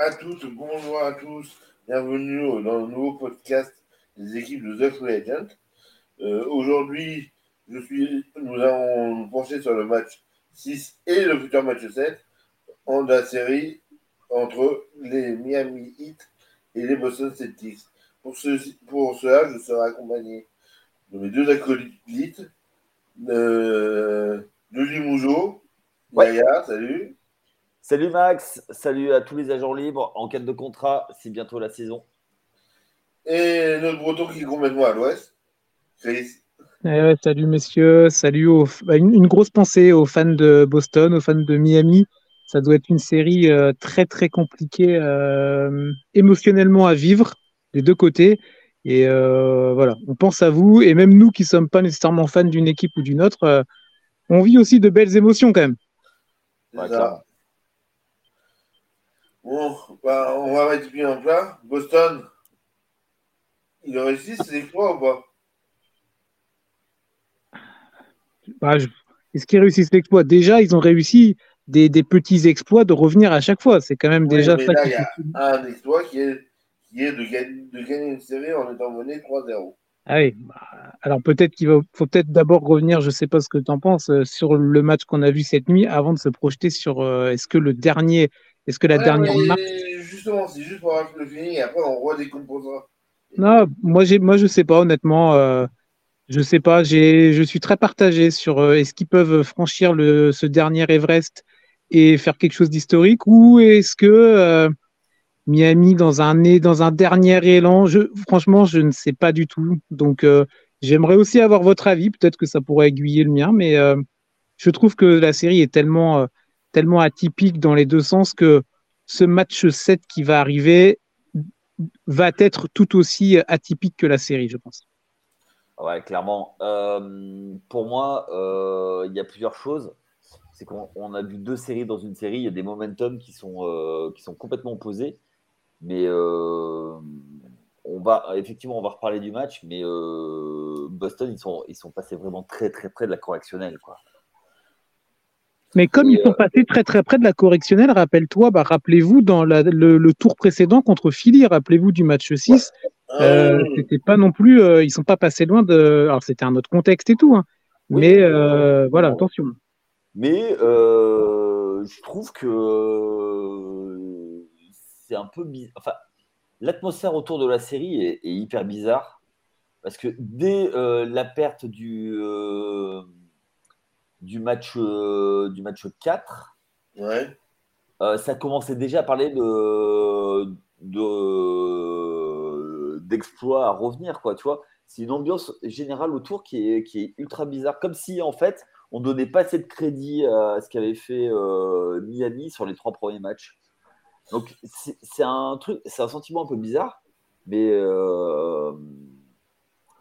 à tous, bonjour à tous, bienvenue dans le nouveau podcast des équipes de The Free Agent. Euh, Aujourd'hui, nous allons nous pencher sur le match 6 et le futur match 7 en la série entre les Miami Heat et les Boston Celtics. Pour, ce, pour cela, je serai accompagné de mes deux acolytes, de, de Limoujo, Ouais. Yaya, salut, Salut Max, salut à tous les agents libres en quête de contrat, c'est bientôt la saison. et notre breton qui est complètement à l'ouest, Chris. Eh ouais, salut messieurs, salut aux, bah, une, une grosse pensée aux fans de Boston, aux fans de Miami. Ça doit être une série euh, très très compliquée euh, émotionnellement à vivre des deux côtés. Et euh, voilà, on pense à vous. Et même nous qui sommes pas nécessairement fans d'une équipe ou d'une autre, euh, on vit aussi de belles émotions quand même. Bon, bah, on va mettre bien en plat. Boston, ils réussissent ces exploits ou pas? Bah, je- Est-ce qu'ils réussissent l'exploit? Déjà, ils ont réussi des, des petits exploits de revenir à chaque fois. C'est quand même déjà mais ça là, il y a un exploit qui est, qui est de, gagner, de gagner une série en étant mené 3-0. Ah oui, bah, alors peut-être qu'il faut peut-être d'abord revenir, je sais pas ce que tu en penses, euh, sur le match qu'on a vu cette nuit avant de se projeter sur euh, est-ce que le dernier, est-ce que la Ouais, dernière mais. Justement, c'est juste pour avoir le feeling et après on redécomposera. Non, moi moi je sais pas honnêtement, euh, je sais pas, je suis très partagé sur euh, est-ce qu'ils peuvent franchir le, ce dernier Everest et faire quelque chose d'historique ou est-ce que euh, Miami dans un dans un dernier élan, je, franchement je ne sais pas du tout. Donc euh, j'aimerais aussi avoir votre avis, peut-être que ça pourrait aiguiller le mien, mais je trouve que la série est tellement, tellement atypique dans les deux sens que ce match 7 qui va arriver va être tout aussi atypique que la série, je pense. Ouais, clairement. Euh, pour moi, euh, il y a plusieurs choses. C'est qu'on on a vu deux séries dans une série. Il y a des momentum qui sont, euh, qui sont complètement opposés. Mais on va, effectivement, on va reparler du match. Mais Boston, ils sont, ils sont passés vraiment très, très près de la correctionnelle. Quoi. Mais comme Et, ils sont passés très très près de la correctionnelle, rappelle-toi, bah, rappelez-vous dans la- le, le tour précédent contre Philly, rappelez-vous du match 6, euh, Ah, c'était pas non plus, euh, ils sont pas passés loin de. Alors c'était un autre contexte et tout, hein, Oui, mais euh, euh, voilà, attention. Mais euh, je trouve que euh, c'est un peu bizarre. Enfin, l'atmosphère autour de la série est, est hyper bizarre. Parce que dès euh, la perte du, euh, du, match, euh, du match 4, ouais. euh, ça commençait déjà à parler de, de, d'exploits à revenir, quoi, tu vois. C'est une ambiance générale autour qui est, qui est ultra bizarre. Comme si, en fait, on donnait pas assez de crédit à ce qu'avait fait euh, Miami sur les trois premiers matchs. Donc, c'est, c'est un truc, c'est un sentiment un peu bizarre, mais,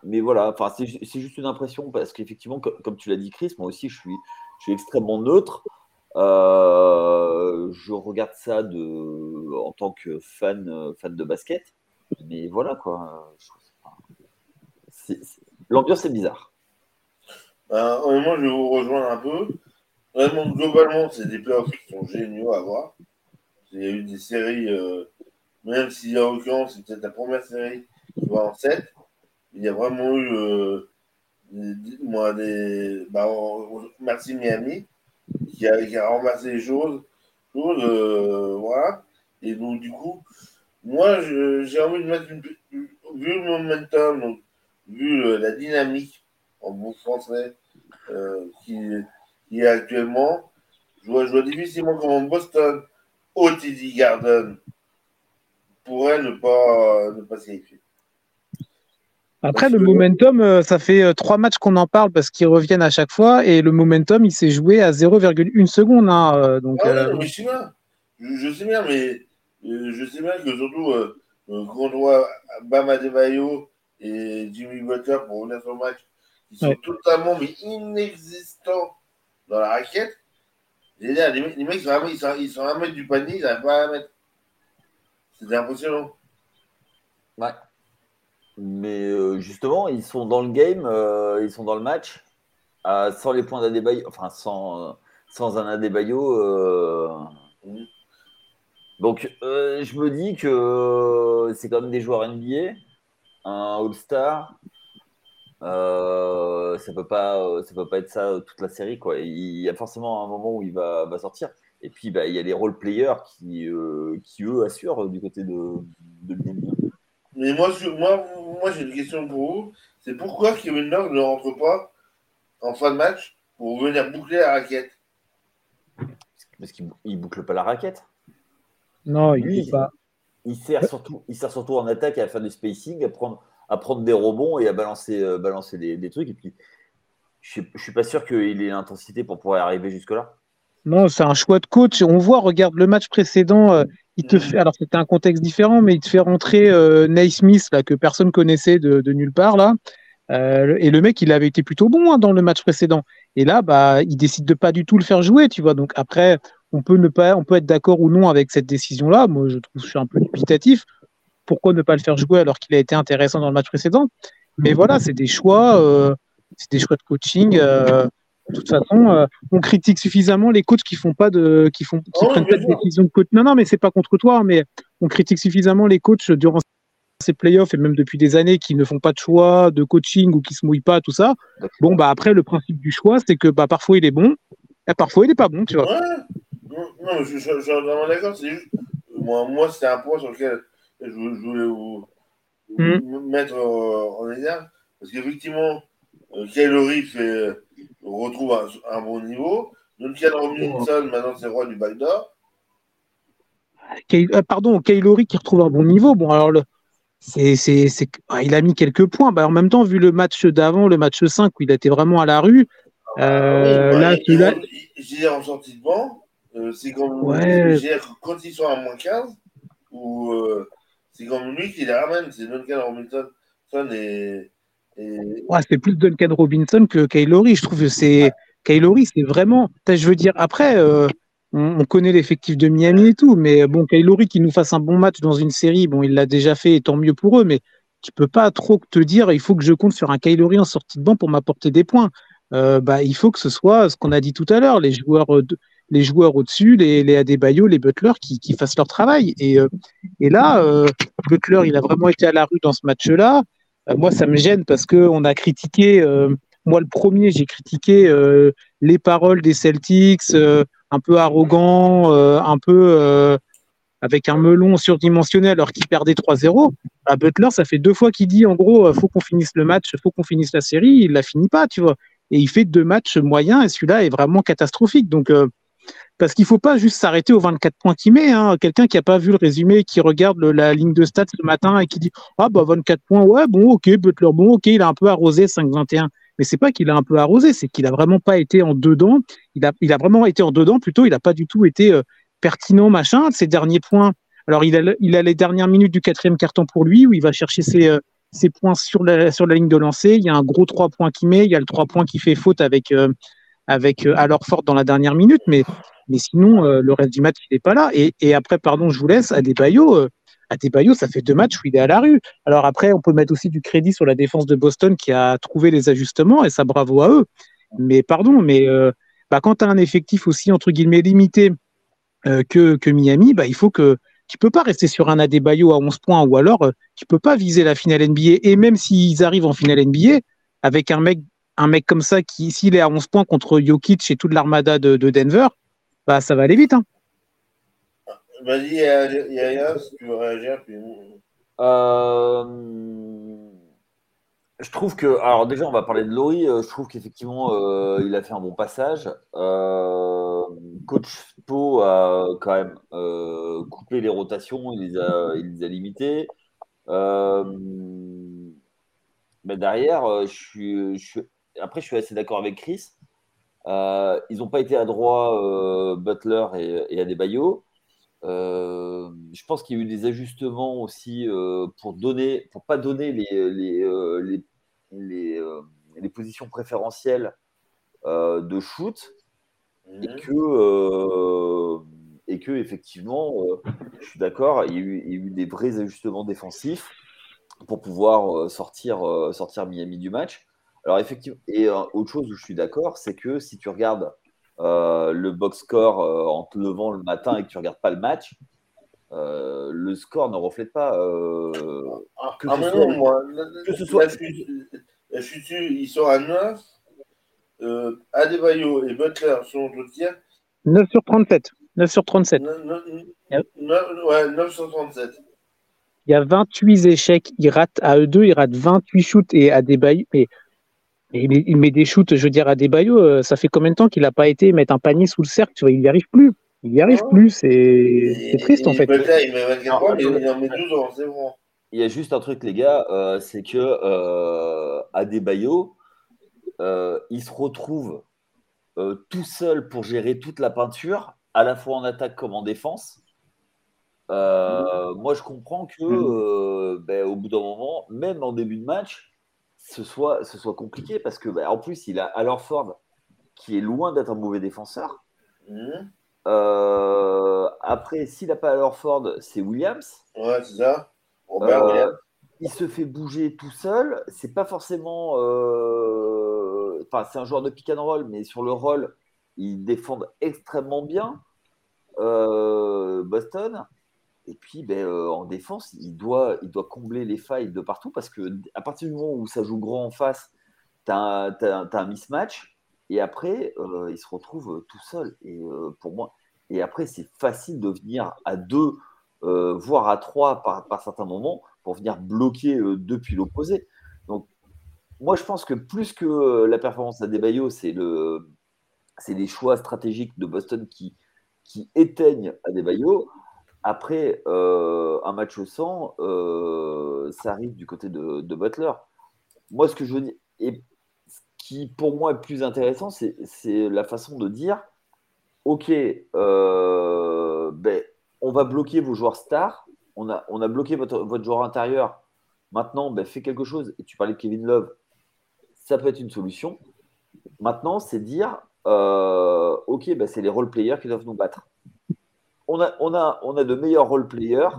mais voilà, c'est, ju- c'est juste une impression parce qu'effectivement, co- comme, tu l'as dit, Chris, moi aussi, je suis, je suis extrêmement neutre. Euh, je regarde ça de, en tant que fan, fan de basket, mais voilà quoi. L'ambiance est bizarre. Ben, honnêtement, je vais vous rejoindre un peu. Vraiment, globalement, c'est des playoffs qui sont géniaux à voir. Il y a eu des séries, euh, même si en l'occurrence, c'est peut-être la première série qui va en 7. Il y a vraiment eu, euh, moi, des. Bah, merci Miami, qui a, qui a ramassé les choses. euh, voilà. Et donc, du coup, moi, j'ai envie de mettre une. Vu le momentum, donc, vu la dynamique en bon français euh, qui, qui est actuellement, je vois, je vois difficilement comment Boston au TD Garden pourrait ne pas, ne pas qualifier. Après, le momentum, euh, ça fait euh, trois matchs qu'on en parle parce qu'ils reviennent à chaque fois et le momentum, il s'est joué à 0,1 seconde. hein, euh, donc, Ah ouais, je sais bien. Je, je sais bien, mais je sais bien que surtout euh, quand on voit Bam Adebayo et Jimmy Butler pour revenir sur le match, ils sont Ouais. totalement mais inexistants dans la raquette. Les, gars, les, mecs- les mecs, ils sont, à, ils, sont, ils sont à un mètre du panier, ils n'arrivent pas à la mettre. C'était impressionnant. Ouais. Mais euh, justement, ils sont dans le game, euh, ils sont dans le match, euh, sans les points d'Adebayo, enfin sans, sans un Adebayo. euh, Donc, je me dis que c'est quand même des joueurs NBA, un All-Star. Ça peut pas, ça peut pas être ça toute la série, quoi. Il y a forcément un moment où il va, va sortir. Et puis, bah, il y a les role players qui, qui eux, assurent du côté de, de Mais moi, moi, moi j'ai une question pour vous. C'est pourquoi Kevin Love ne rentre pas en fin de match pour venir boucler la raquette? Parce qu'il ne boucle pas la raquette. Non, il ne pas. Il sert, surtout, il sert surtout en attaque à faire du spacing, à prendre, à prendre des rebonds et à balancer, euh, balancer des, des, trucs. Et puis, je ne suis pas sûr qu'il ait l'intensité pour pouvoir arriver jusque-là. Non, c'est un choix de coach. On voit, regarde le match précédent, euh, il te fait, alors c'était un contexte différent, mais il te fait rentrer euh, Naismith, là, que personne connaissait de, de nulle part, là. Euh, et le mec, il avait été plutôt bon hein, dans le match précédent. Et là, bah, il décide de pas du tout le faire jouer, tu vois. Donc après, on peut ne pas, on peut être d'accord ou non avec cette décision-là. Moi, je trouve, je suis un peu dubitatif. Pourquoi ne pas le faire jouer alors qu'il a été intéressant dans le match précédent? Mais voilà, c'est des choix, euh, c'est des choix de coaching. Euh, de toute façon, euh, on critique suffisamment les coachs qui font pas de, qui font, qui Oh, prennent pas de décision de coach. Non, non, mais c'est pas contre toi, mais on critique suffisamment les coachs durant ces playoffs et même depuis des années qui ne font pas de choix de coaching ou qui se mouillent pas, tout ça. Bon, bah après, le principe du choix, c'est que bah, parfois il est bon, et parfois il est pas bon, tu vois. Ouais. Non, je, je- je suis vraiment d'accord. Juste, moi, moi c'est un point sur lequel je, je voulais vous, vous mettre euh, en exergue. Parce qu'effectivement, euh, Kylori fait, euh, retrouve un, un bon niveau. Duncan Robinson, maintenant, c'est roi du backdoor. Kay- euh, pardon, Kaylori qui retrouve un bon niveau. Bon, alors, le, c'est, c'est, c'est, ah, il a mis quelques points. Bah, en même temps, vu le match d'avant, le match 5, où il était vraiment à la rue, euh, Oui, bah, là, il- en sortie de banc. euh, c'est comme Ouais. j'ai- quand ils sont à moins 15, ou euh, c'est comme lui qui les ramène. C'est Duncan Robinson et, ouais, c'est plus Duncan Robinson que Kaylori. Je trouve que c'est, Kaylori, c'est vraiment, je veux dire, après, euh, on, on connaît l'effectif de Miami et tout, mais bon, Kaylori qui nous fasse un bon match dans une série, bon, il l'a déjà fait, et tant mieux pour eux, mais tu peux pas trop te dire, il faut que je compte sur un Kaylori en sortie de banc pour m'apporter des points. Euh, bah, il faut que ce soit ce qu'on a dit tout à l'heure, les joueurs, euh, de- les joueurs au-dessus, les, les Adebayo, les Butler qui, qui fassent leur travail. Et, euh, et là, euh, Butler, il a vraiment été à la rue dans ce match-là. Euh, moi, ça me gêne parce que on a critiqué, euh, moi le premier, j'ai critiqué euh, les paroles des Celtics, un peu arrogant, un peu avec un melon surdimensionné alors qu'il perdait 3-0. Bah, Butler, ça fait deux fois qu'il dit en gros, euh, faut qu'on finisse le match, faut qu'on finisse la série. Il la finit pas, tu vois. Et il fait deux matchs moyens et celui-là est vraiment catastrophique. Donc, parce qu'il faut pas juste s'arrêter aux 24 points qu'il met. Hein. Quelqu'un qui a pas vu le résumé, qui regarde la ligne de stats ce matin et qui dit ah bah 24 points, ouais bon ok Butler, bon ok il a un peu arrosé 5-21. Mais c'est pas qu'il a un peu arrosé, c'est qu'il a vraiment pas été en dedans. Il a, il a vraiment été en dedans plutôt. Il a pas du tout été euh, pertinent machin. Ses derniers points. Alors il a, les dernières minutes du quatrième carton pour lui où il va chercher ses, euh, points sur la, sur la ligne de lancer. Il y a un gros 3 points qu'il met. Il y a le 3 points qui fait faute avec euh, avec euh, alors Ford dans la dernière minute, mais mais sinon, euh, le reste du match, il n'est pas là. Et, après, pardon, je vous laisse, Adebayo, euh, Adebayo, ça fait deux matchs où il est à la rue. Alors après, on peut mettre aussi du crédit sur la défense de Boston qui a trouvé les ajustements, et ça, bravo à eux. Mais pardon, mais euh, bah, quand tu as un effectif aussi, entre guillemets, limité que, que Miami, bah, il faut que tu peux pas rester sur un Adebayo à 11 points, ou alors euh, tu peux pas viser la finale NBA. Et même s'ils arrivent en finale NBA, avec un mec, un mec comme ça, qui s'il est à 11 points contre Jokic et toute l'armada de, de Denver, bah, ça va aller vite. Hein. Vas-y, Yaya, si tu veux réagir. Puis... Euh, je trouve que, alors déjà, on va parler de Laurie. euh, Je trouve qu'effectivement, euh, il a fait un bon passage. Euh, Coach Po a quand même euh, coupé les rotations, il les a, il les a limitées. Euh, mais derrière, euh, je suis, je suis- après, je suis assez d'accord avec Chris. Euh, ils n'ont pas été adroits, euh, Butler et, et Adebayo. Euh, je pense qu'il y a eu des ajustements aussi euh, pour donner, pour pas donner les, les, les, les, les positions préférentielles de shoot et Mhm. que, et que effectivement, je suis d'accord, il y, a eu, il y a eu des vrais ajustements défensifs pour pouvoir sortir, sortir Miami du match. Alors effectivement, et euh, autre chose où je suis d'accord, c'est que si tu regardes euh, le box score euh, en te levant le matin et que tu regardes pas le match, euh, le score ne reflète pas ah, que, ah, ce soit, non, moi, que ce soit. La chute, ils sont à 9. Euh, Adebayo et Butler sont au tir. 9 sur 37. 9 sur 37. 9, 9, 9, ouais, 9 sur 37. Il y a 28 échecs. Il rate à eux deux, il rate 28 shoots et Adebayo. Mais il, met, il met des shoots, je veux dire, à Adebayo, ça fait combien de temps qu'il n'a pas été mettre un panier sous le cercle tu vois, Il n'y arrive plus. Il n'y arrive plus, c'est triste en fait. il met 24 points, mais il en met 12 ans, c'est bon. Il y a juste un truc, les gars, euh, c'est que euh, Adebayo, euh, il se retrouve euh, tout seul pour gérer toute la peinture, à la fois en attaque comme en défense. moi, je comprends que, ben, au bout d'un moment, même en début de match, ce soit, ce soit compliqué parce que, ben, en plus, il a Alorford qui est loin d'être un mauvais défenseur. Mhm. Euh, après, s'il n'a pas Alorford, c'est Williams. Ouais, c'est ça. Euh, il se fait bouger tout seul. C'est pas forcément. Euh, enfin, c'est un joueur de pick and roll, mais sur le roll, ils défendent extrêmement bien. Boston. Et puis, ben, en défense, il doit, il doit combler les failles de partout parce que à partir du moment où ça joue grand en face, tu as, un mismatch. Et après, il se retrouve tout seul. Et pour moi, et après, c'est facile de venir à deux, euh, voire à trois par, certains moments, pour venir bloquer euh, depuis l'opposé. Donc, moi, je pense que plus que la performance à Debayo, c'est le, c'est les choix stratégiques de Boston qui, qui éteignent à Debayo. Après euh, un match au 100, ça arrive du côté de, Butler. Moi, ce que je veux et qui pour moi est plus intéressant, c'est la façon de dire ok, euh, ben, on va bloquer vos joueurs stars, on a, on a bloqué votre, votre joueur intérieur, maintenant, ben, fais quelque chose. Et tu parlais de Kevin Love, ça peut être une solution. Maintenant, c'est dire, euh, ok, ben, c'est les role-players qui doivent nous battre. On a, de meilleurs role-players.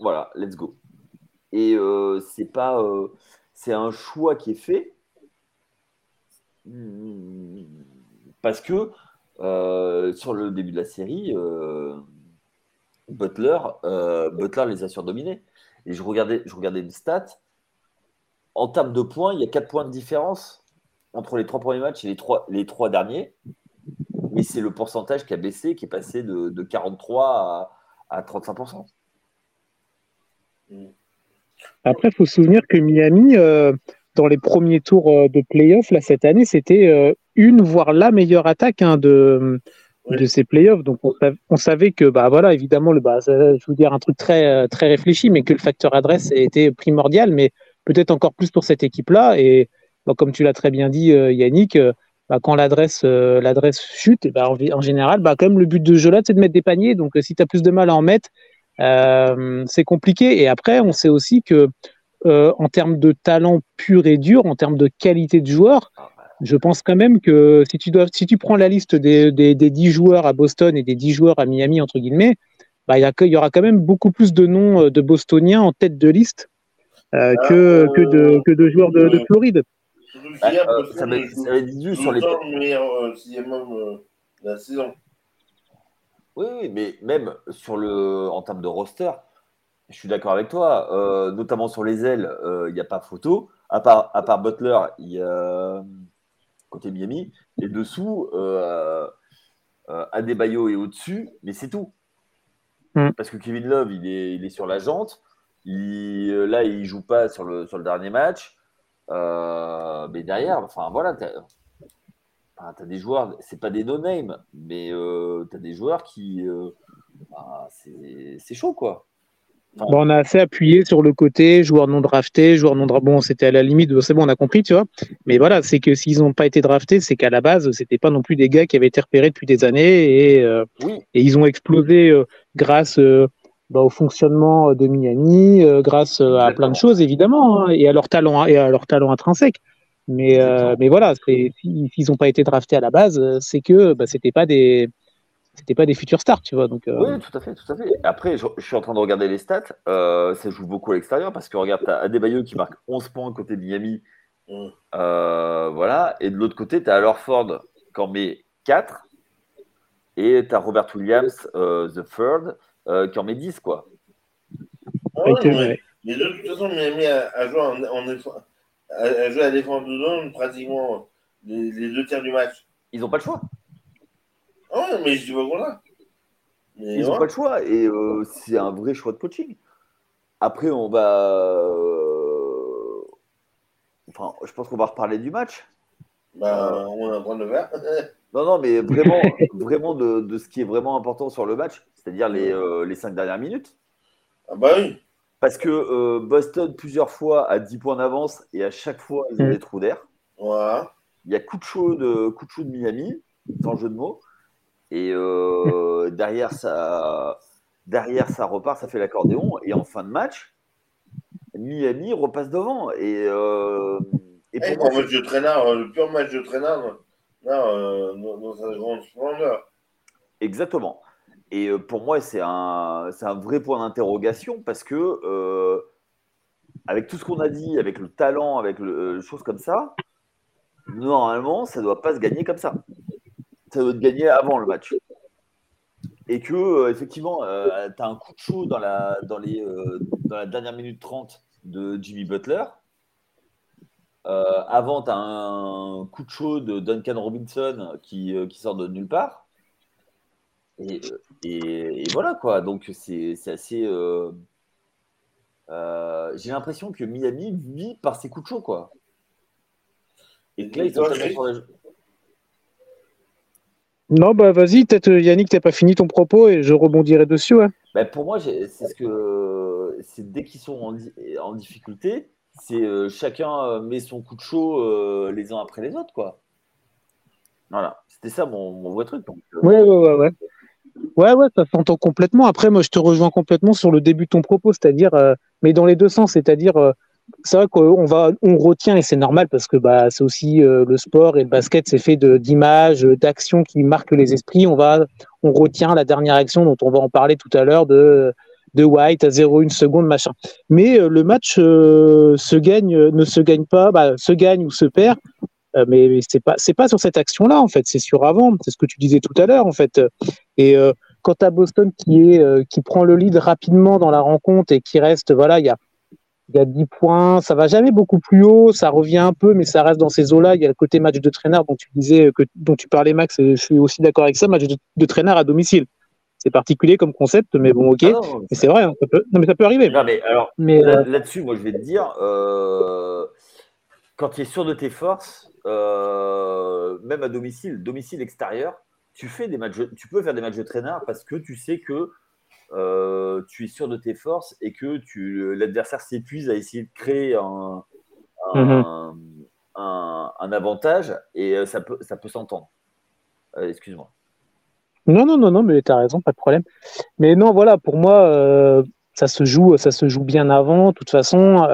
Voilà, let's go. Et euh, c'est pas, c'est un choix qui est fait parce que euh, sur le début de la série, euh, Butler, euh, Butler les a surdominés. Et je regardais, je regardais une stat. En termes de points, il y a 4 points de différence entre les trois premiers matchs et les trois, les trois derniers. Mais c'est le pourcentage qui a baissé, qui est passé de, de 43 à, à 35%. Après, il faut se souvenir que Miami, dans les premiers tours de playoffs, là, cette année, c'était une, voire la meilleure attaque hein, de, de ces playoffs. Donc on, savait que, bah voilà, évidemment, le, bah, je vous dire un truc très, euh, très réfléchi, mais que le facteur adresse était primordial, mais peut-être encore plus pour cette équipe-là. Et bah, comme tu l'as très bien dit, euh, Yannick, euh, bah, quand l'adresse l'adresse chute, et bah, en, général, bah, quand même, le but de jeu là, c'est de mettre des paniers. Donc si tu as plus de mal à en mettre, c'est compliqué. Et après, on sait aussi que en termes de talent pur et dur, en termes de qualité de joueur, je pense quand même que si tu, dois, si tu prends la liste des, des, 10 joueurs à Boston et des 10 joueurs à Miami, entre guillemets, bah, il, y, y aura quand même beaucoup plus de noms euh, de Bostoniens en tête de liste euh, ah, que, que, de, que de joueurs de, de Floride. Ah, euh, ça va être sur les. la saison. Oui, oui, mais même sur le, en termes de roster, je suis d'accord avec toi, notamment sur les ailes, il n'y a pas photo. À part, à part Butler, il y a côté Miami. Et dessous, euh, euh, Adebayo est au-dessus, mais c'est tout. Mm. Parce que Kevin Love, il est, il est sur la jante. Il, euh, là, il joue pas sur le, sur le dernier match. Euh, mais derrière, enfin voilà, tu as, des joueurs, c'est pas des no-name, mais tu as des joueurs qui. Bah, c'est chaud, quoi on a assez appuyé sur le côté joueur non drafté, joueur non drafté. Bon, c'était à la limite, c'est bon, on a compris, tu vois. Mais voilà, c'est que s'ils n'ont pas été draftés, c'est qu'à la base, c'était pas non plus des gars qui avaient été repérés depuis des années et, euh, et ils ont explosé euh, grâce euh, bah, au fonctionnement de Miami, grâce à plein de choses évidemment, hein, et à leur talent et à leur talent intrinsèque. Mais, mais voilà, s'ils n'ont pas été draftés à la base, c'est que bah, c'était pas des c'était pas des futurs stars, tu vois. Donc, euh. Oui, tout à fait, tout à fait. Après, je, suis en train de regarder les stats. Euh, ça joue beaucoup à l'extérieur parce que regarde, tu as Adebayo qui marque 11 points côté Miami. Mm. Euh, voilà. Et de l'autre côté, tu as Alorford qui en met 4. Et tu as Robert Williams, The Third, euh, qui en met 10, quoi. Ah ouais, mais, mais, de toute façon, Miami a, a joué, en, en, a, a joué à défense de zone pratiquement les, les, deux tiers du match. Ils n'ont pas le choix. Ah ouais, mais je dis pas qu'on a. Ils n'ont ouais. pas le choix et euh, c'est un vrai choix de coaching. Après, on va. Euh... Enfin, je pense qu'on va reparler du match. Bah, on est en train de le faire. non, non, mais vraiment, vraiment de, de, ce qui est vraiment important sur le match, c'est-à-dire les, euh, les cinq dernières minutes. Ah bah oui. Parce que euh, Boston, plusieurs fois, a 10 points d'avance et à chaque fois, ils ont mmh. des trous d'air. Voilà. Il y a coup de chaud de, coup de, chaud de Miami, sans jeu de mots. Et euh, derrière, ça, derrière, ça repart, ça fait l'accordéon. Et en fin de match, Miami repasse devant. Et, euh, et pour hey, moi, match de traînard, le pur match de traînard, euh, dans sa grande splendeur. Exactement. Et euh, pour moi, c'est un, un vrai point d'interrogation parce que, euh, avec tout ce qu'on a dit, avec le talent, avec le, euh, choses comme ça, normalement, ça ne doit pas se gagner comme ça. Ça doit se gagner avant le match. Et que, effectivement, tu as un coup de chaud dans la, dans, les, dans la dernière minute 30 de Jimmy Butler. avant, tu as un coup de chaud de Duncan Robinson qui, qui sort de nulle part. Et, et, et, voilà quoi, donc c'est assez. Euh, euh, J'ai l'impression que Miami vit par ses coups de chaud quoi. Et que là, ils sont sur les... Non, bah vas-y, peut-être Yannick, t'as pas fini ton propos et je rebondirai dessus. Ouais. Bah, pour moi, c'est ce que c'est dès qu'ils sont en, en difficulté, c'est euh, chacun met son coup de chaud euh, les uns après les autres quoi. Voilà, c'était ça mon, mon vrai truc. Donc, euh... Ouais, ouais, ouais, ouais. Ouais, ouais, ça s'entend complètement. Après, moi, je te rejoins complètement sur le début de ton propos, c'est-à-dire, euh, mais dans les deux sens, c'est-à-dire, euh, c'est vrai qu'on va, on retient et c'est normal parce que bah, c'est aussi euh, le sport et le basket, c'est fait d'images, d'actions qui marquent les esprits. On va, on retient la dernière action dont on va en parler tout à l'heure de de White à 0,1 seconde, machin. Mais le match se gagne, ne se gagne pas, bah, se gagne ou se perd mais, c'est pas c'est pas sur cette action-là en fait, c'est sur avant. C'est ce que tu disais tout à l'heure en fait. Et euh, quant à Boston qui est euh, qui prend le lead rapidement dans la rencontre et qui reste voilà, il y a y a 10 points, ça va jamais beaucoup plus haut, ça revient un peu, mais ça reste dans ces eaux-là. Il y a le côté match de traîneur dont tu disais que dont tu parlais Max, et je suis aussi d'accord avec ça, match de, de traîneur à domicile. C'est particulier comme concept, mais bon, ok. Ah c'est vrai, hein, ça peut, non, mais ça peut arriver. Non, mais alors, mais, là-dessus, moi, je vais te dire, euh, quand tu es sûr de tes forces, euh, même à domicile, domicile extérieur, tu, fais des matchs, tu peux faire des matchs de traîneur parce que tu sais que euh, tu es sûr de tes forces et que l'adversaire s'épuise à essayer de créer un, un, un, un avantage et euh, ça peut, ça peut s'entendre. Euh, Excuse-moi. Non, non, non, non, mais tu as raison, pas de problème. Mais non, voilà, pour moi, euh, ça, se joue, ça se joue bien avant. De toute façon,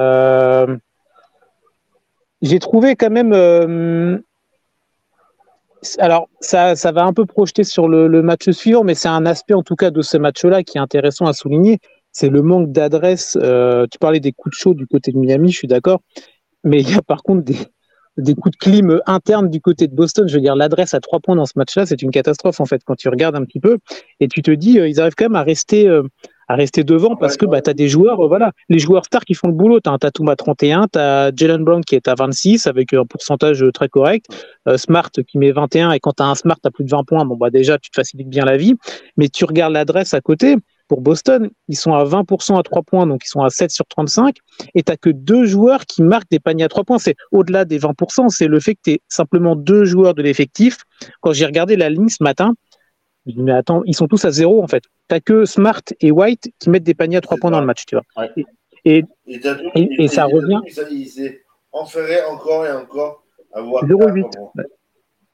j'ai trouvé quand même. Alors, ça, va un peu projeter sur le, match suivant, mais c'est un aspect en tout cas de ce match-là qui est intéressant à souligner. C'est le manque d'adresse. Euh, tu parlais des coups de chaud du côté de Miami, je suis d'accord. Mais il y a par contre des, des coups de clim internes du côté de Boston. Je veux dire, l'adresse à trois points dans ce match-là, c'est une catastrophe en fait quand tu regardes un petit peu. Et tu te dis, euh, ils arrivent quand même à rester, euh, à rester devant parce que bah, tu as des joueurs, euh, voilà, les joueurs stars qui font le boulot. Tu as un Tatum à 31, tu as Jalen Brown qui est à 26 avec un pourcentage très correct, euh, Smart qui met 21 et quand tu as un Smart à plus de 20 points, bon bah déjà tu te facilites bien la vie. Mais tu regardes l'adresse à côté. Pour Boston, ils sont à 20% à 3 points, donc ils sont à 7 sur 35. Et tu que deux joueurs qui marquent des paniers à 3 points. C'est au-delà des 20%, c'est le fait que tu es simplement deux joueurs de l'effectif. Quand j'ai regardé la ligne ce matin, je dis, mais attends, ils sont tous à zéro en fait. T'as que Smart et White qui mettent des paniers à trois points dans le match, tu vois. Ouais. Et, et, et, et, ça revient. Il s'est enferré encore et encore à voir. 0,8.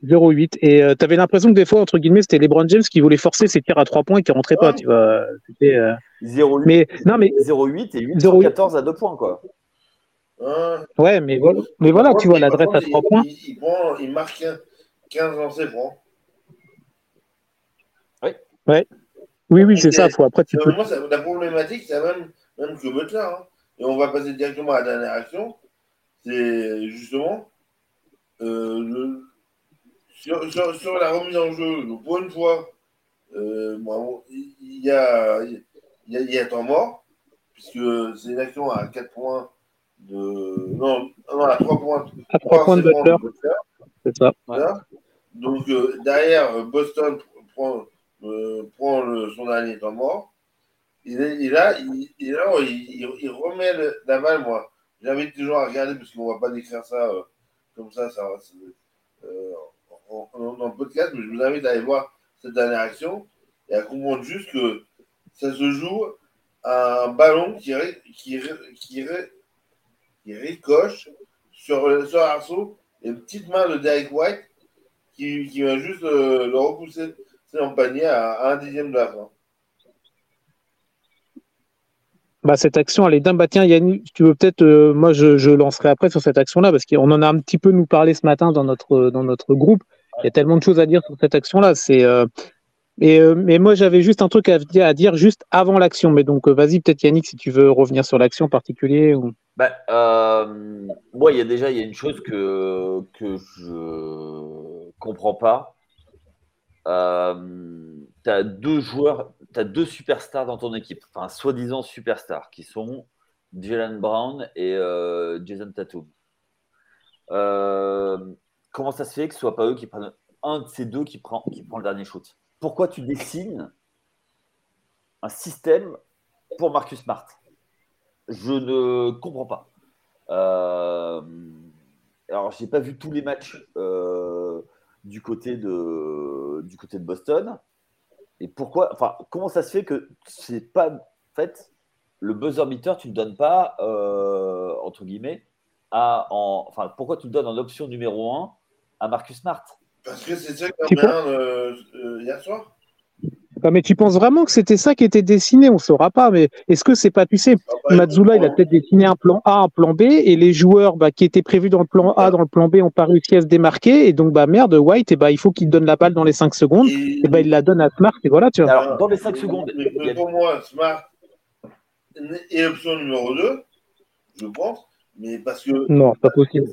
0,8. Et euh, tu avais l'impression que des fois, entre guillemets, c'était LeBron James qui voulait forcer ses tirs à trois points et qui rentrait ouais. pas, tu vois. C'était. Euh... 0,8 mais, non, mais... 0,8 et 8 14 à deux points, quoi. Ouais, mais voilà, mais voilà tu vois, l'adresse à trois points. Il, il, prend, il marque 15 lancers francs. Oui. Ouais. Oui, oui, c'est ça. Faut, après, tu peux... moi, la problématique, c'est même, même que Butler. Hein. Et on va passer directement à la dernière action. C'est justement euh, le, sur, sur, sur, la remise en jeu. Donc, pour une fois, euh, bon, il y a, il y, a, il y a temps mort, puisque c'est une action à 4 points de. Non, non à 3 points. À 3 points de Butler. C'est ça. Voilà. Donc euh, derrière, Boston prend, prend son dernier temps mort. Il est, il, il, remet le, la balle, moi. J'invite toujours à regarder parce qu'on ne va pas décrire ça euh, comme ça, ça euh, en, en, podcast, mais je vous invite à aller voir cette dernière action et à comprendre juste que ça se joue à un ballon qui, qui, qui, ricoche sur, sur l'arceau et une petite main de Derek White qui, qui va juste euh, le repousser en panier à, un dixième de la fin. Bah, cette action, elle est dingue. Bah, tiens, Yannick, tu veux peut-être, euh, moi, je, je, lancerai après sur cette action-là, parce qu'on en a un petit peu nous parlé ce matin dans notre, dans notre groupe. Il y a tellement de choses à dire sur cette action-là. C'est, euh, et, euh, mais moi, j'avais juste un truc à, à dire juste avant l'action. Mais donc, vas-y, peut-être Yannick, si tu veux revenir sur l'action en particulier. Ou... Bah, euh, moi, il y a déjà il y a une chose que, que je comprends pas. Euh, tu as deux joueurs, tu as deux superstars dans ton équipe, enfin, soi-disant superstars, qui sont Jalen Brown et euh, Jason Tatum. Euh, comment ça se fait que ce soit pas eux qui prennent un de ces deux qui prend, qui prend le dernier shoot? Pourquoi tu dessines un système pour Marcus Smart? Je ne comprends pas. Alors, j'ai pas vu tous les matchs du côté de du côté de Boston. Et pourquoi Enfin, comment ça se fait que c'est pas en fait le buzzer beater, tu le donnes pas euh, entre guillemets à en enfin pourquoi tu le donnes en option numéro 1 à Marcus Smart? Parce que c'est ça qui a euh, euh, hier soir? Non, mais tu penses vraiment que c'était ça qui était dessiné? On ne saura pas. Mais est-ce que c'est pas, tu sais, ah bah, Mazzula, il a peut-être dessiné un plan A, un plan B, et les joueurs bah, qui étaient prévus dans le plan A, dans le plan B, n'ont pas réussi à se démarquer. Et donc, bah merde, White, et bah, il faut qu'il donne la balle dans les 5 secondes. Et, et bah, il la donne à Smart, et voilà, tu vois. Alors, dans les 5 secondes. Mais, pour moi, Smart est option numéro 2, je pense. Mais parce que. Non, c'est pas possible.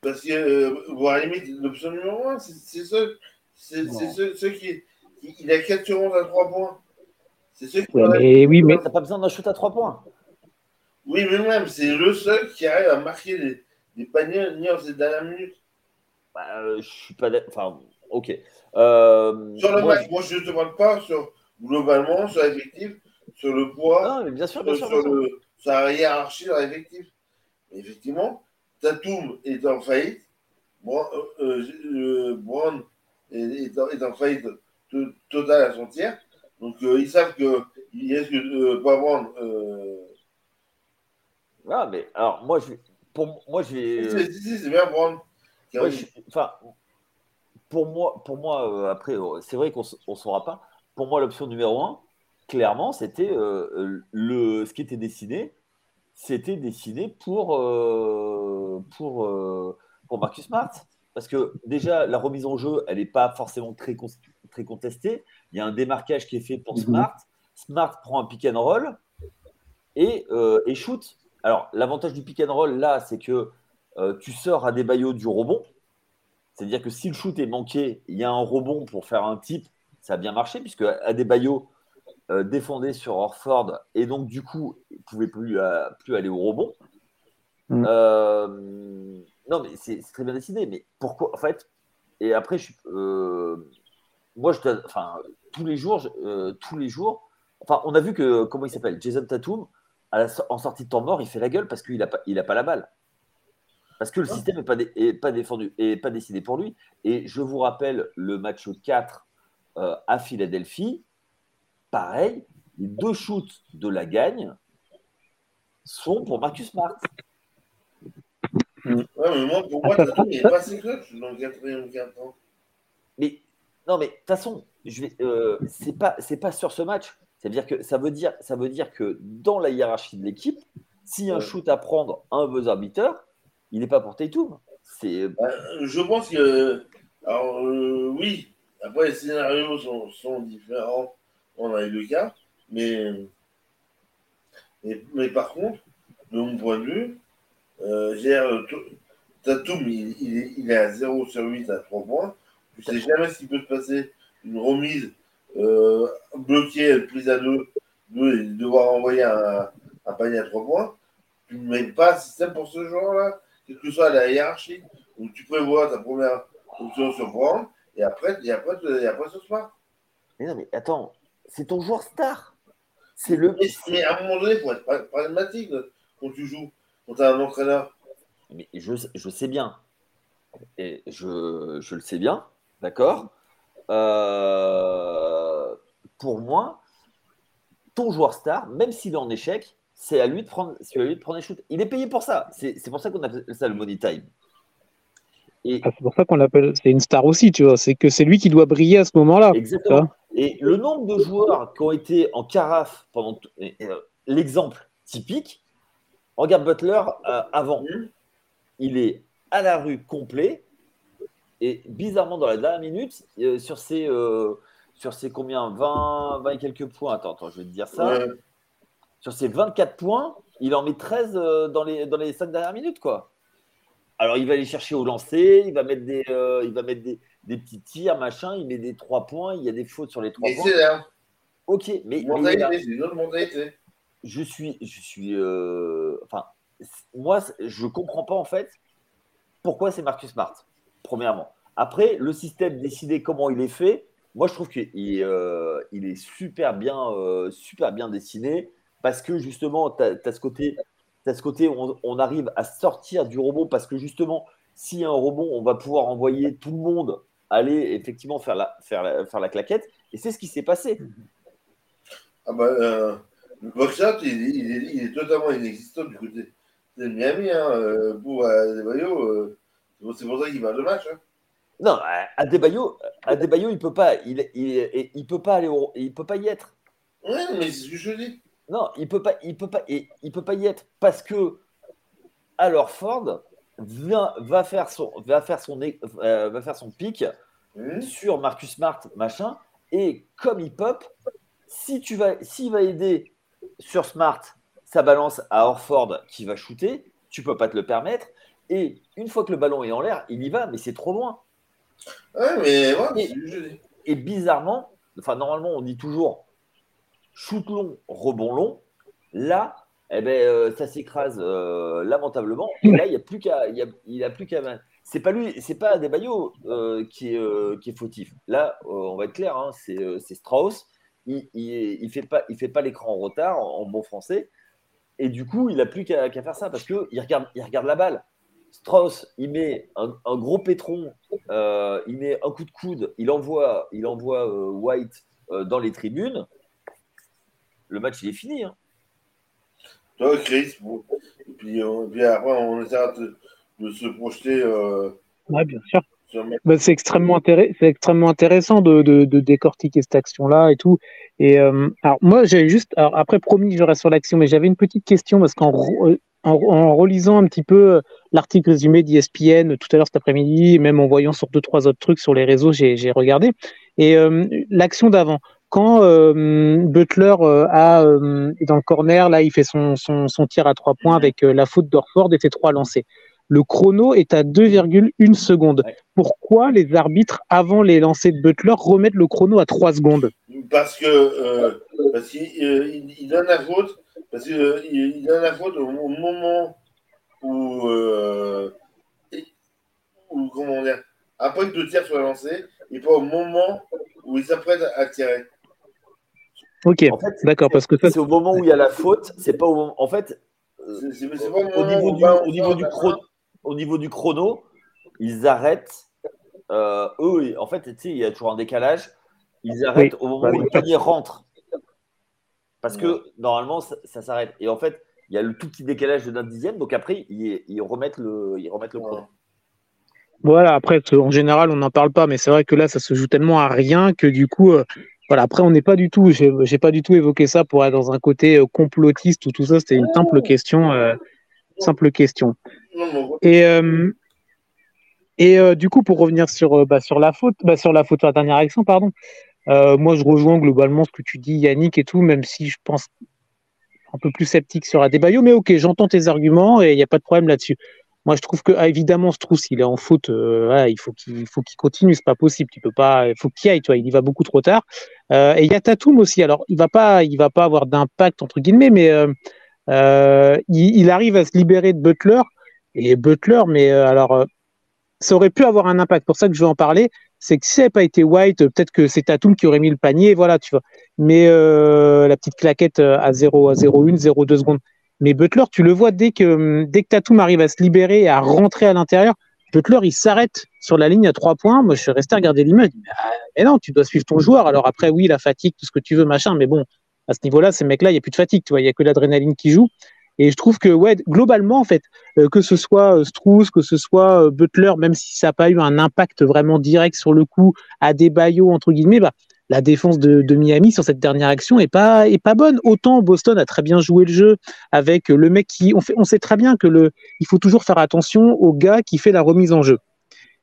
Parce que, euh, voire à la limite, l'option numéro 1, c'est ceux, ceux, ceux qui il a 4 sur 11 à 3 points. C'est ce qui ouais, mais oui, mais t'as pas besoin d'un shoot à 3 points. Oui, mais même, c'est le seul qui arrive à marquer des, des paniers ni en ces dernières minutes. Bah, euh, je suis pas. Enfin, ok. Euh, sur le moi, match, je... moi je ne te parle pas sur globalement, sur l'effectif, sur le poids, non, mais bien sûr, bien sur, sûr, sur, le, sur la hiérarchie dans l'effectif. Effectivement, Tatum est en faillite. Brown, euh, euh, Brown est, est, en, est en faillite total à son tiers. Donc euh, ils savent qu'ils risquent de ne pas vendre. Euh... Ah, mais alors moi, je pour moi, je vais. Si, si, c'est bien prendre. Enfin, pour moi, pour moi euh, après, euh, c'est vrai qu'on ne saura pas. Pour moi, l'option numéro un, clairement, c'était euh, le ce qui était dessiné, c'était dessiné pour, euh, pour, euh, pour Marcus Smart. Parce que déjà, la remise en jeu, elle n'est pas forcément très, très contestée. Il y a un démarquage qui est fait pour Smart. Smart prend un pick and roll et, euh, et shoot. Alors, l'avantage du pick and roll, là, c'est que euh, tu sors à des baillots du rebond. C'est-à-dire que si le shoot est manqué, il y a un rebond pour faire un type. Ça a bien marché, puisque Adebayo euh, défendait sur Orford et donc, du coup, il ne pouvait plus, euh, plus aller au rebond. Mm. Non, mais c'est très bien décidé. Mais pourquoi, en fait, et après, je, moi, je dois, enfin, tous les jours, euh, tous les jours, enfin, on a vu que, comment il s'appelle, Jason Tatum, à la, en sortie de temps mort, il fait la gueule parce qu'il n'a pas, il a pas la balle. Parce que le système n'est pas, est pas défendu, et pas décidé pour lui. Et je vous rappelle le match 4 euh, à Philadelphie, pareil, les deux shoots de la gagne sont pour Marcus Smart. Ouais, mais moi, pour moi, Tatum, il n'est pas si clutch dans le quatrième quart Mais non, mais de toute façon, je vais, euh, c'est pas, c'est pas sur ce match. C'est-à-dire que ça veut dire, ça veut dire que dans la hiérarchie de l'équipe, si un shoot à prendre un buzzer beater, il n'est pas pour Tatum. C'est. Bah, je pense que, alors euh, oui. Après les scénarios sont, sont, différents dans les deux cas, mais, mais, mais par contre, de mon point de vue, euh, Tatum, il, il, il, est à 0 sur 8 à 3 points. Tu sais jamais ce qui peut se passer. Une remise euh, bloquée, prise à deux de devoir envoyer un, un panier à trois points, tu ne mets pas un système pour ce joueur-là, quelle que soit la hiérarchie, où tu prévois ta première option sur prendre, et après, et après, et après ce soir. Mais non, mais attends, c'est ton joueur star. C'est le. Mais, mais, à un moment donné, il faut être pragmatique quand tu joues, quand tu as un entraîneur. Mais je, je sais bien. Et je, je le sais bien, d'accord? Euh, Pour moi, ton joueur star, même s'il est en échec, c'est à lui de prendre, c'est à lui de prendre les shoots. Il est payé pour ça. C'est, c'est pour ça qu'on appelle ça le money time. Et... Ah, c'est pour ça qu'on l'appelle. C'est une star aussi, tu vois. C'est que c'est lui qui doit briller à ce moment-là. Exactement. Et le nombre de joueurs qui ont été en carafe pendant euh, l'exemple typique, regarde Butler euh, avant. Il est à la rue complet. Et bizarrement, dans la dernière minute, euh, sur ses, euh, sur ses combien 20, 20 et quelques points. Attends, attends, je vais te dire ça. Ouais. Sur ses 24 points, il en met 13 euh, dans, les, dans les 5 dernières minutes, quoi. Alors, il va aller chercher au lancer, il va mettre des, il va mettre des, des petits tirs, machin, il met des 3 points, il y a des fautes sur les 3 Mais points. c'est là. Ok, mais, mais Mentalité, là, je suis, je suis, euh, enfin, moi, je comprends pas en fait pourquoi c'est Marcus Smart. Premièrement. Après, le système décidé comment il est fait, moi je trouve qu'il euh, est super bien, euh, super bien dessiné parce que justement, tu as, ce côté, ce côté où on, arrive à sortir du rebond parce que justement, s'il y a un rebond, on va pouvoir envoyer tout le monde aller effectivement faire la, faire la, faire la claquette. Et c'est ce qui s'est passé. Ah bah, euh, le box-out, il, est- il, il totalement inexistant du côté de Miami. Hein, euh, pour Adebayo, euh, c'est pour ça qu'il va le match. Hein. Non, Adebayo, Adebayo, il peut pas, il, il, il peut pas aller, au- il peut pas y être. Ouais, mais c'est ce que je dis. Non, il peut pas, il peut pas, et il peut pas y être parce que alors Ford vient, va faire son, va faire son, euh, va faire son pic Hum. sur Marcus Smart, machin, et comme il pop, si tu vas, s'il va aider sur Smart, ça balance à Orford qui va shooter, tu peux pas te le permettre. Et une fois que le ballon est en l'air, il y va, mais c'est trop loin. Ouais, mais ouais, je. Et bizarrement, enfin normalement on dit toujours shoot long, rebond long. Là, eh ben, euh, ça s'écrase euh, lamentablement. Et là, il n'y a plus qu'à, il il a plus qu'à. C'est pas lui, c'est pas Adebayo euh, qui, est, qui est fautif. Là, on va être clair, hein, c'est Strauss. Il, il, il fait pas, il fait pas l'écran en retard en, en bon français. Et du coup, il a plus qu'à, faire ça parce que il regarde, il regarde la balle. Strauss, il met un, un gros pétron, euh, il met un coup de coude, il envoie, il envoie euh, White euh, dans les tribunes. Le match, il est fini. hein. Toi, Chris, bon. et, puis, euh, et puis après, on essaiera de, de se projeter euh, Ouais, bien sûr. Bah, c'est extrêmement, intéressant de, décortiquer cette action-là et tout. Euh, alors moi, j'avais juste, après promis je reste sur l'action, mais j'avais une petite question parce qu'en euh, relisant un petit peu euh, l'article résumé d'ESPN tout à l'heure cet après-midi, même en voyant sur deux trois autres trucs sur les réseaux, j'ai regardé. Et l'action d'avant, quand Butler est dans le corner, là, il fait son, tir à trois points avec la faute d'Orford et ses trois lancés. Le chrono est à 2,1 secondes. Ouais. Pourquoi les arbitres, avant les lancers de Butler, remettent le chrono à 3 secondes? Parce que euh, parce qu'il euh, il, il donne la faute, parce qu'il euh, il, il donne la faute au, au moment où, euh, où comment dire, après que le tir soit lancé, et pas au moment où il s'apprête à tirer. Ok, En fait, d'accord, parce que ça, c'est au moment où il y a la faute. C'est pas au moment. En fait, C'est c'est- c'est pas au au moment niveau où du, on va- au niveau du chrono, au niveau du chrono, ils arrêtent. euh, eux, en fait, tu sais, il y a toujours un décalage. Ils arrêtent au moment Bah, où le panier rentre. Parce que normalement, ça, ça s'arrête. Et en fait, il y a le tout petit décalage de 9 dixième. Donc après, ils, ils remettent le, ils remettent le chrono. voilà, après, en général, on n'en parle pas, mais c'est vrai que là, ça se joue tellement à rien que du coup, euh, voilà, après, on n'est pas du tout, j'ai pas du tout évoqué ça pour être dans un côté euh, complotiste ou tout ça, c'était une simple question, euh, simple question. Et, euh, et euh, du coup, pour revenir sur, euh, bah, sur la faute, bah, sur la faute, sur la dernière action, pardon, moi je rejoins globalement ce que tu dis, Yannick, et tout, même si je pense un peu plus sceptique sur Adebayo, mais ok, j'entends tes arguments et il n'y a pas de problème là-dessus. Moi, je trouve que ah, évidemment, Strauss, il est en faute. Euh, il faut qu'il faut qu'il continue. C'est pas possible. Tu peux pas. Il faut qu'il aille. Tu vois, il y va beaucoup trop tard. Euh, et il y a Tatum aussi. Alors, il va pas, il va pas avoir d'impact entre guillemets, mais euh, il, il, arrive à se libérer de Butler. Et Butler, mais alors, ça aurait pu avoir un impact. Pour ça que je veux en parler, c'est que si ça n'avait pas été White, peut-être que c'est Tatum qui aurait mis le panier. Voilà, tu vois. Mais la petite claquette à 0 à 0,1, 0,2 secondes. Mais Butler, tu le vois dès que, hum, dès que Tatum arrive à se libérer et à rentrer à l'intérieur, Butler, il s'arrête sur la ligne à trois points. Moi, je suis resté à regarder l'image. Ah, mais non, tu dois suivre ton joueur. Alors après, oui, la fatigue, tout ce que tu veux, machin. Mais bon, à ce niveau-là, ces mecs-là, il n'y a plus de fatigue. Tu vois, il n'y a que l'adrénaline qui joue. Et je trouve que, ouais, globalement, en fait, euh, que ce soit euh, que ce soit euh, Butler, même si ça n'a pas eu un impact vraiment direct sur le coup, à des baillots, entre guillemets, bah, la défense de, Miami sur cette dernière action est pas pas bonne. Autant Boston a très bien joué le jeu avec le mec qui on on sait très bien que le il faut toujours faire attention au gars qui fait la remise en jeu.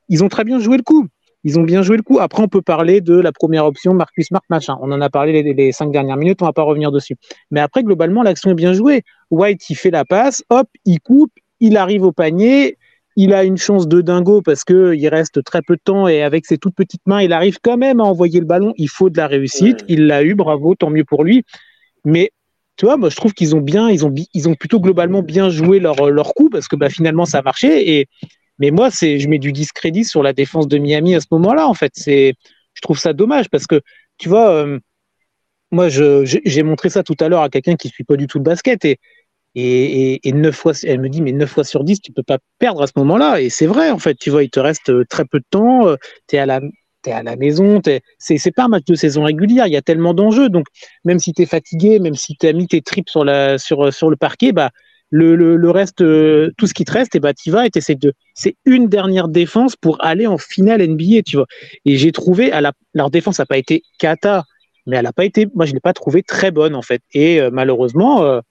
Ils ont très bien joué le coup. Ils ont bien joué le coup. Après, on peut parler de la première option, Marcus Smart, machin. On en a parlé les, les cinq dernières minutes, on va pas revenir dessus. Mais après, globalement, l'action est bien jouée. White, il fait la passe, hop, il coupe, il arrive au panier, il a une chance de dingo parce que il reste très peu de temps et avec ses toutes petites mains, il arrive quand même à envoyer le ballon. Il faut de la réussite. Il l'a eu, bravo, tant mieux pour lui. Mais tu vois, moi je trouve qu'ils ont bien, ils ont, ils ont plutôt globalement bien joué leur, leur coup parce que bah, finalement ça a marché. Et mais moi c'est, je mets du discrédit sur la défense de Miami à ce moment-là. En fait, c'est, je trouve ça dommage parce que tu vois, euh, moi j'ai montré ça tout à l'heure à quelqu'un qui suit pas du tout le basket et et, et, et fois, elle me dit, mais 9 fois sur 10, tu peux pas perdre à ce moment-là. Et c'est vrai, en fait, tu vois, il te reste euh, très peu de temps, euh, tu es à la es à la maison, c'est, c'est pas un match de saison régulière, il y a tellement d'enjeux. Donc, même si tu es fatigué, même si tu as mis tes tripes sur, la, sur, sur le parquet, bah, le, le, reste, euh, tout ce qui te reste, et bah, tu vas et tu de. C'est une dernière défense pour aller en finale NBA, tu vois. Et j'ai trouvé, la, leur défense n'a pas été cata, mais elle n'a pas été, moi, je ne l'ai pas trouvé très bonne, en fait. Et malheureusement,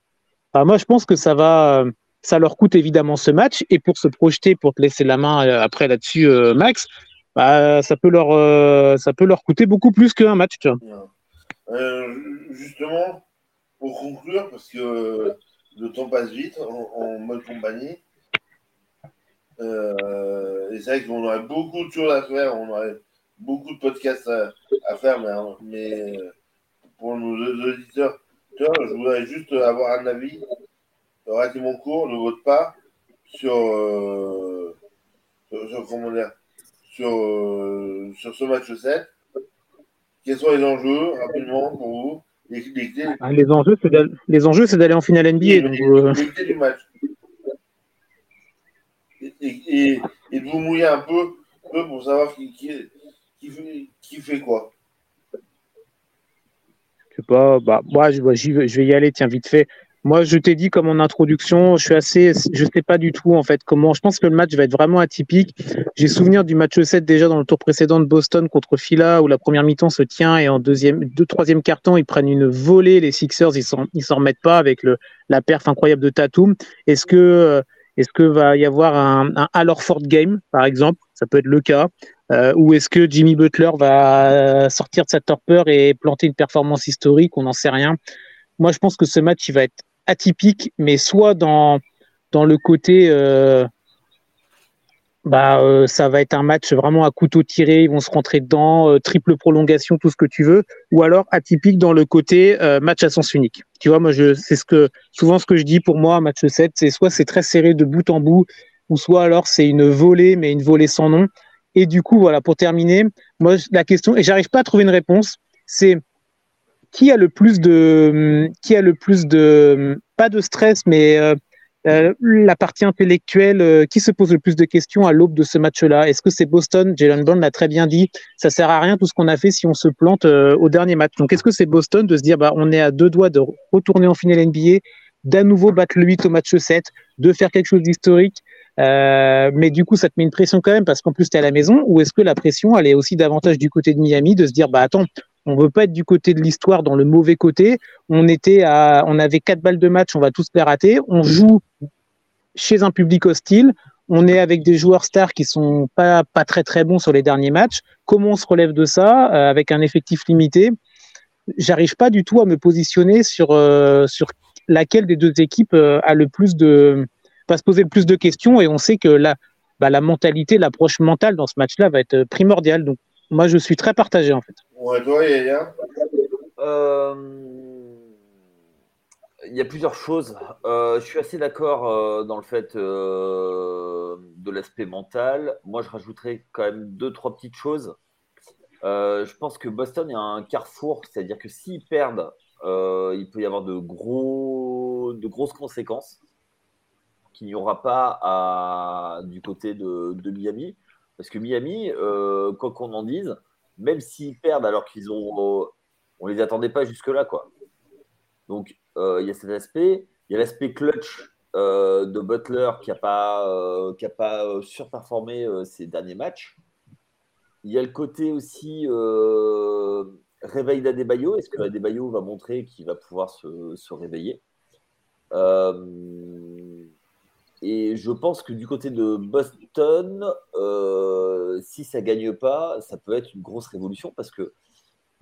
moi, je pense que ça va, ça leur coûte évidemment ce match. Et pour se projeter, pour te laisser la main euh, après là-dessus, euh, Max, bah, ça peut leur, euh, ça peut leur coûter beaucoup plus qu'un match. justement, pour conclure, parce que le temps passe vite en, mode compagnie. et c'est vrai qu'on aurait beaucoup de choses à faire, on aurait beaucoup de podcasts à, faire, mais, pour nos auditeurs, je voudrais juste avoir un avis, mon cours, ne vote pas sur, euh, sur, comment dire, sur, euh, sur ce match 7. Quels sont les enjeux, rapidement, pour vous? Les, les, ah, les, enjeux, c'est d'aller, les enjeux, c'est d'aller en finale NBA. donc, euh... les du match. Et, et, et, de vous mouiller un peu, peu pour savoir qui, qui, qui, fait, qui fait quoi. Je sais pas, bah, moi, je, je vais y aller, tiens, vite fait. Moi, je t'ai dit comme en introduction, je suis assez, je sais pas du tout en fait comment. Je pense que le match va être vraiment atypique. J'ai souvenir du match 7 déjà dans le tour précédent de Boston contre Phila où la première mi-temps se tient et en deuxième, deux troisième carton ils prennent une volée. Les Sixers ils s'en, ils s'en remettent pas avec le la perf incroyable de Tatum. Est-ce que euh, est-ce que va y avoir un, un Alorford game par exemple? Ça peut être le cas. Euh, ou est-ce que Jimmy Butler va sortir de sa torpeur et planter une performance historique? On n'en sait rien. Moi, je pense que ce match, il va être atypique, mais soit dans, dans le côté, euh, bah, euh, ça va être un match vraiment à couteau tiré, ils vont se rentrer dedans, triple prolongation, tout ce que tu veux, ou alors atypique dans le côté match à sens unique. Tu vois, moi, je, c'est ce que, souvent ce que je dis pour moi, match 7, c'est soit c'est très serré de bout en bout, ou soit alors c'est une volée, mais une volée sans nom. Et du coup, voilà, pour terminer, moi, la question, et j'arrive pas à trouver une réponse, c'est qui a le plus de, qui a le plus de, pas de stress, mais euh, euh, la partie intellectuelle, euh, qui se pose le plus de questions à l'aube de ce match-là? Est-ce que c'est Boston? Jalen Brown l'a très bien dit. Ça sert à rien tout ce qu'on a fait si on se plante au dernier match. Donc, est-ce que c'est Boston de se dire, bah, on est à deux doigts de retourner en finale NBA, d'à nouveau battre le 8 au match 7, de faire quelque chose d'historique mais du coup, ça te met une pression quand même parce qu'en plus, tu es à la maison. Ou est-ce que la pression, elle est aussi davantage du côté de Miami de se dire, bah attends, on veut pas être du côté de l'histoire dans le mauvais côté. On était on avait quatre balles de match, on va tous les rater. On joue chez un public hostile. On est avec des joueurs stars qui sont pas, très bons sur les derniers matchs. Comment on se relève de ça euh, avec un effectif limité? J'arrive pas du tout à me positionner sur, euh, laquelle des deux équipes a le plus de, va se poser le plus de questions et on sait que la, bah, la mentalité, l'approche mentale dans ce match-là va être primordiale. Donc, moi, je suis très partagé en fait. Euh, Il y a plusieurs choses. Euh, je suis assez d'accord euh, dans le fait de l'aspect mental. Moi, je rajouterais quand même deux, trois petites choses. Je pense que Boston est un carrefour, c'est-à-dire que s'ils perdent, il peut y avoir de, gros, de grosses conséquences qu'il n'y aura pas du côté de, Miami. Parce que Miami, quoi qu'on en dise, même s'ils perdent alors qu'ils ont. euh, on les attendait pas jusque-là, quoi. Donc, euh, il y a cet aspect. Il y a l'aspect clutch euh, de Butler qui n'a pas, qui a pas surperformé ces derniers matchs. Il y a le côté aussi réveil d'Adebayo. Est-ce que Adebayo va montrer qu'il va pouvoir se, réveiller? Et je pense que du côté de Boston, euh, si ça gagne pas, ça peut être une grosse révolution parce que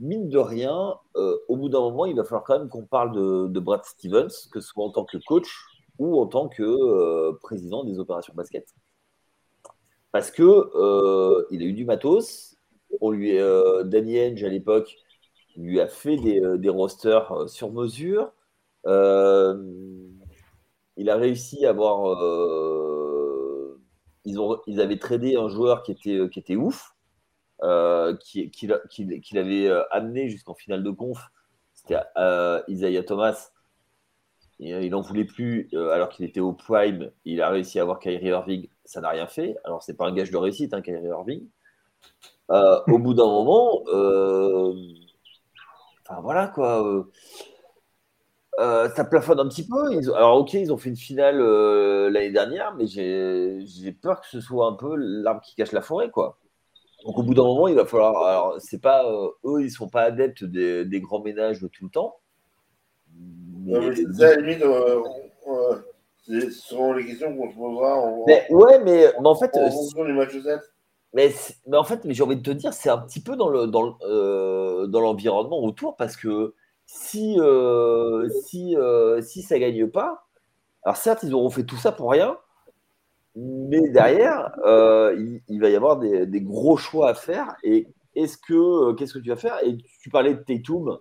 mine de rien, euh, au bout d'un moment, il va falloir quand même qu'on parle de, Brad Stevens, que ce soit en tant que coach ou en tant que euh, président des opérations basket. Parce que il a eu du matos. On lui, Danny Henge à l'époque lui a fait des, des rosters sur mesure. Il a réussi à avoir. euh, ils, ont, ils avaient tradé un joueur qui était, qui était ouf, euh, qui- qu'il qu'il- qu'il avait euh, amené jusqu'en finale de conf. C'était euh, Isaiah Thomas. Euh, il n'en voulait plus euh, alors qu'il était au prime. Il a réussi à avoir Kyrie Irving. Ça n'a rien fait. Alors, c'est pas un gage de réussite, hein, Kyrie Irving. Euh, au bout d'un moment, euh, enfin voilà quoi. Euh, ça plafonne un petit peu. Ils ont- alors, ok, ils ont fait une finale euh, l'année dernière, mais j'ai peur que ce soit un peu l'arbre qui cache la forêt, quoi. Donc, au bout d'un moment, il va falloir. Alors, c'est pas euh, eux, ils sont pas adeptes des, des grands ménages tout le temps. Mais- Non, mais ça, à la limite, ce seront les questions qu'on se posera en, mais ouais, mais, mais en fait, en fonction du match 7. Mais, en fait, mais j'ai envie de te dire, c'est un petit peu dans le dans le, dans l'environnement autour parce que si euh, si euh, si ça gagne pas, alors certes ils auront fait tout ça pour rien, mais derrière euh, il, va y avoir des, gros choix à faire. Et est-ce que euh, qu'est-ce que tu vas faire? Et tu parlais de Tatum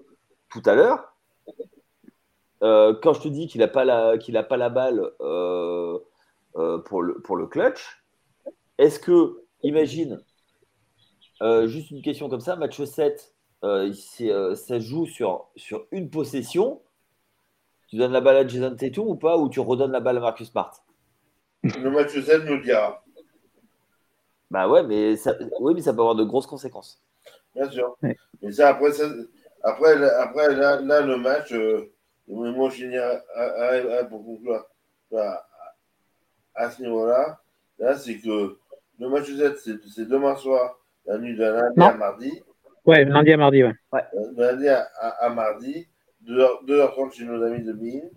tout à l'heure. Quand je te dis qu'il n'a pas la a pas la balle pour le pour le clutch, est-ce que Imagine, juste une question comme ça, match 7, euh, euh, ça joue sur, sur une possession. Tu donnes la balle à Jason Tatum ou pas, ou tu redonnes la balle à Marcus Smart? Le match 7 nous le dira, Bah ouais, mais ça, oui, mais ça peut avoir de grosses conséquences. bien sûr. Ouais. Mais ça, après, ça, après, là- après là, là, le match, euh, moi, je finis à, à- à- à- pour conclure à, à ce niveau-là. Là, c'est que le match 7, c'est c'est demain soir, la nuit de lundi à mardi. Ouais, lundi à mardi, ouais. Euh, de lundi à, à- à mardi, 2h, 2h30 chez nos amis de Mine.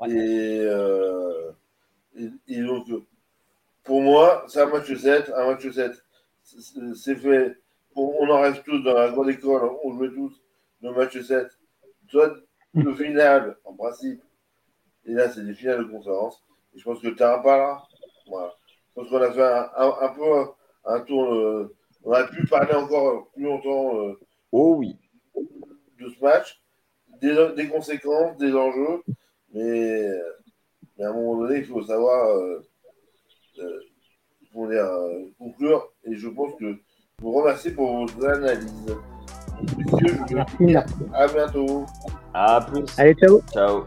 Ouais. Et, euh, et, et donc, euh, pour moi, c'est un match 7. Un match 7, c'est- c'est fait. On, on en reste tous dans la grande école, on jouait tous le match 7. Soit le final, en principe, et là, c'est des finales de conférence. Et je pense que le terrain pas là. Voilà. Je pense qu'on a fait un, un- un peu un tour. euh, on a pu parler encore plus longtemps. euh, Oh oui. de ce match, des, des conséquences, des enjeux, mais, mais à un moment donné, il faut savoir euh, euh, comment dire, euh, conclure. Et je pense que je vous remercie pour votre analyse. Messieurs, je vous dis à bientôt. À plus. Allez, ciao. Ciao.